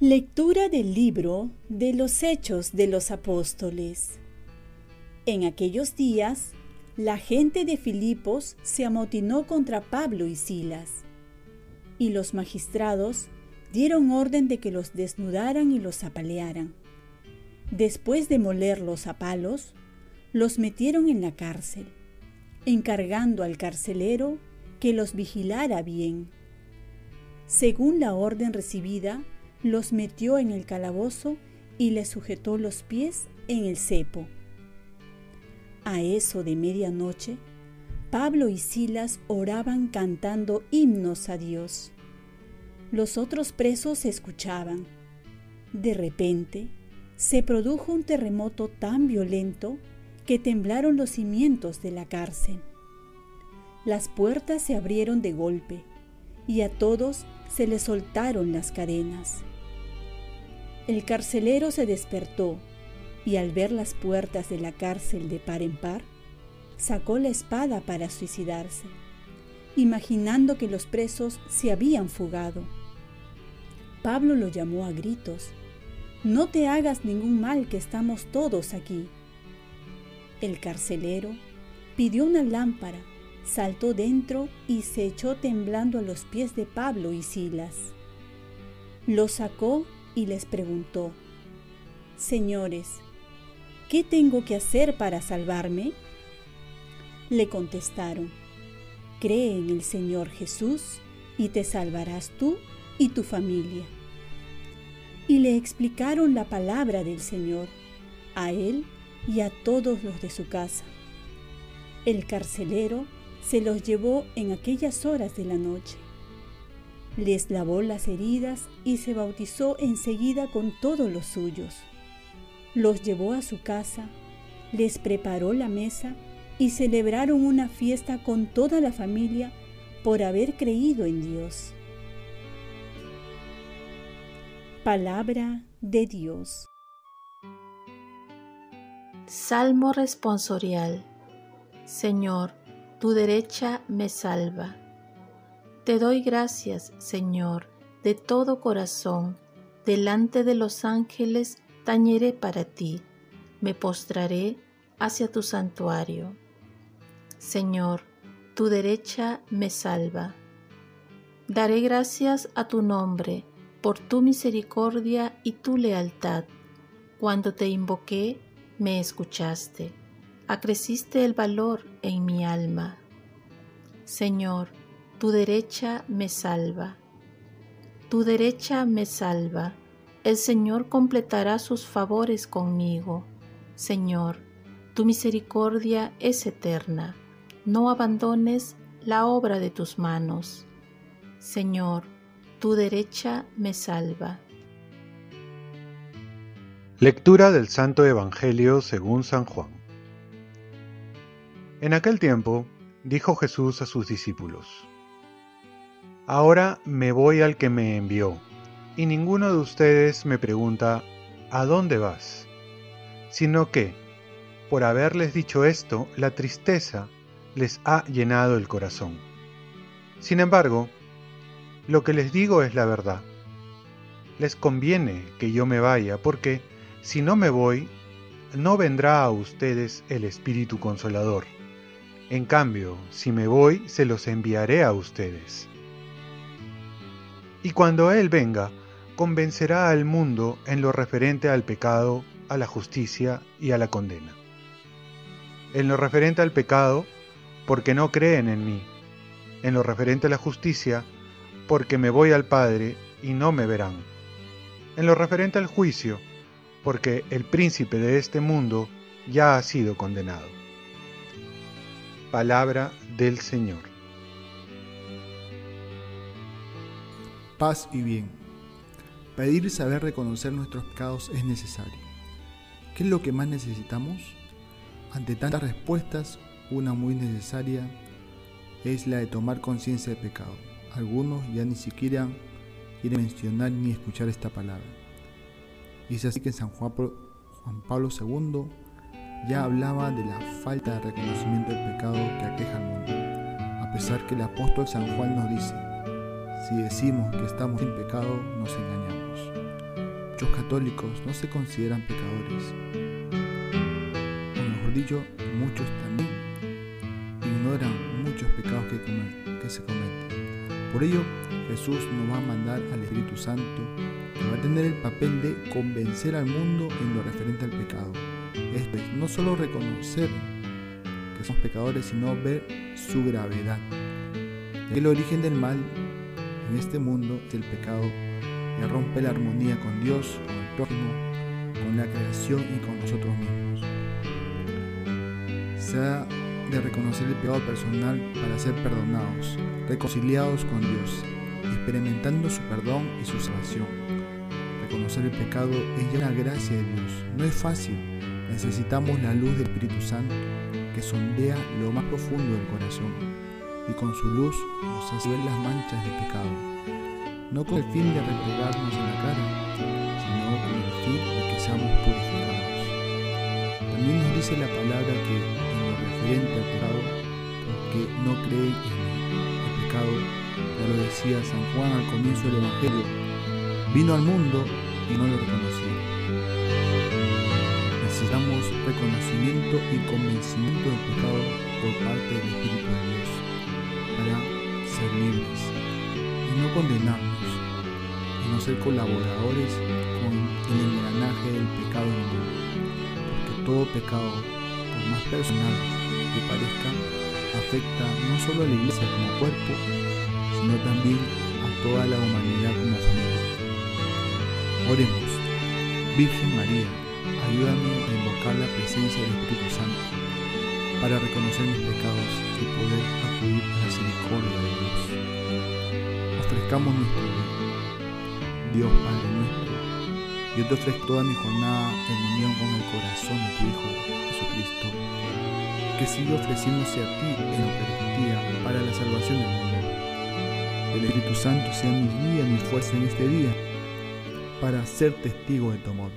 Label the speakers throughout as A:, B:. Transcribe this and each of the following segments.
A: Lectura del libro de los Hechos de los Apóstoles. En aquellos días, la gente de Filipos se amotinó contra Pablo y Silas, y los magistrados dieron orden de que los desnudaran y los apalearan. Después de molerlos a palos, los metieron en la cárcel, encargando al carcelero que los vigilara bien. Según la orden recibida, los metió en el calabozo y les sujetó los pies en el cepo. A eso de medianoche, Pablo y Silas oraban cantando himnos a Dios. Los otros presos escuchaban. De repente, se produjo un terremoto tan violento que temblaron los cimientos de la cárcel. Las puertas se abrieron de golpe y a todos se les soltaron las cadenas. El carcelero se despertó y al ver las puertas de la cárcel de par en par, sacó la espada para suicidarse, imaginando que los presos se habían fugado. Pablo lo llamó a gritos. No te hagas ningún mal que estamos todos aquí. El carcelero pidió una lámpara, saltó dentro y se echó temblando a los pies de Pablo y Silas. Lo sacó y les preguntó, Señores, ¿qué tengo que hacer para salvarme? Le contestaron, Cree en el Señor Jesús y te salvarás tú y tu familia. Y le explicaron la palabra del Señor a él y a todos los de su casa. El carcelero se los llevó en aquellas horas de la noche les lavó las heridas y se bautizó enseguida con todos los suyos. Los llevó a su casa, les preparó la mesa y celebraron una fiesta con toda la familia por haber creído en Dios. Palabra de Dios.
B: Salmo responsorial. Señor, tu derecha me salva. Te doy gracias, Señor, de todo corazón. Delante de los ángeles tañeré para ti. Me postraré hacia tu santuario. Señor, tu derecha me salva. Daré gracias a tu nombre por tu misericordia y tu lealtad. Cuando te invoqué, me escuchaste. Acreciste el valor en mi alma. Señor, tu derecha me salva. Tu derecha me salva. El Señor completará sus favores conmigo. Señor, tu misericordia es eterna. No abandones la obra de tus manos. Señor, tu derecha me salva.
C: Lectura del Santo Evangelio según San Juan. En aquel tiempo dijo Jesús a sus discípulos, Ahora me voy al que me envió, y ninguno de ustedes me pregunta, ¿a dónde vas? Sino que, por haberles dicho esto, la tristeza les ha llenado el corazón. Sin embargo, lo que les digo es la verdad. Les conviene que yo me vaya, porque si no me voy, no vendrá a ustedes el Espíritu Consolador. En cambio, si me voy, se los enviaré a ustedes y cuando Él venga, convencerá al mundo en lo referente al pecado, a la justicia y a la condena. En lo referente al pecado, porque no creen en mí. En lo referente a la justicia, porque me voy al Padre y no me verán. En lo referente al juicio, porque el príncipe de este mundo ya ha sido condenado. Palabra del Señor.
D: paz y bien. Pedir y saber reconocer nuestros pecados es necesario. ¿Qué es lo que más necesitamos? Ante tantas respuestas, una muy necesaria es la de tomar conciencia del pecado. Algunos ya ni siquiera quieren mencionar ni escuchar esta palabra. Y es así que San Juan Pablo II ya hablaba de la falta de reconocimiento del pecado que aqueja al mundo, a pesar que el apóstol San Juan nos dice, si decimos que estamos sin pecado, nos engañamos. Muchos católicos no se consideran pecadores, o mejor dicho, muchos también ignoran muchos pecados que se cometen. Por ello, Jesús nos va a mandar al Espíritu Santo, que va a tener el papel de convencer al mundo en lo referente al pecado. Esto es no solo reconocer que somos pecadores, sino ver su gravedad. El origen del mal en este mundo es el pecado que rompe la armonía con Dios, con el prójimo, con la creación y con nosotros mismos. De reconocer el pecado personal para ser perdonados, reconciliados con Dios experimentando su perdón y su salvación. Reconocer el pecado es ya una gracia de Dios. No es fácil. Necesitamos la luz del Espíritu Santo que sondea lo más profundo del corazón y con su luz nos hace ver las manchas del pecado. No con el fin de replegarnos en la cara, sino con el fin de que seamos purificados. También nos dice la palabra que pecado, porque no creen en el pecado, ya lo decía San Juan al comienzo del Evangelio, vino al mundo y no lo reconoció. Necesitamos reconocimiento y convencimiento del pecado por parte del Espíritu de Dios para ser libres y no condenarnos y no ser colaboradores con el engranaje del pecado en el mundo. Porque todo pecado, por más personal que parezca, afecta no solo a la iglesia como cuerpo, sino también a toda la humanidad como familia. Oremos, Virgen María, ayúdame a invocar la presencia del Espíritu Santo para reconocer mis pecados y poder acudir a la misericordia de Dios. Ofrezcamos nuestro día. Dios Padre nuestro, yo te ofrezco toda mi jornada en unión con el corazón que sigue ofreciéndose a ti en Eucaristía para la salvación del mundo el Espíritu Santo sea mi guía, mi fuerza en este día, para ser testigo de tu amor.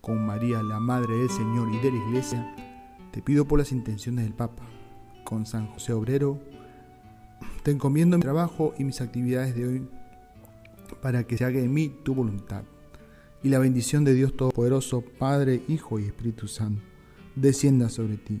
D: Con María, la Madre del Señor y de la Iglesia, te pido por las intenciones del Papa. Con San José Obrero, te encomiendo mi trabajo y mis actividades de hoy para que se haga en mí tu voluntad. Y la bendición de Dios Todopoderoso, Padre, Hijo y Espíritu Santo, descienda sobre ti.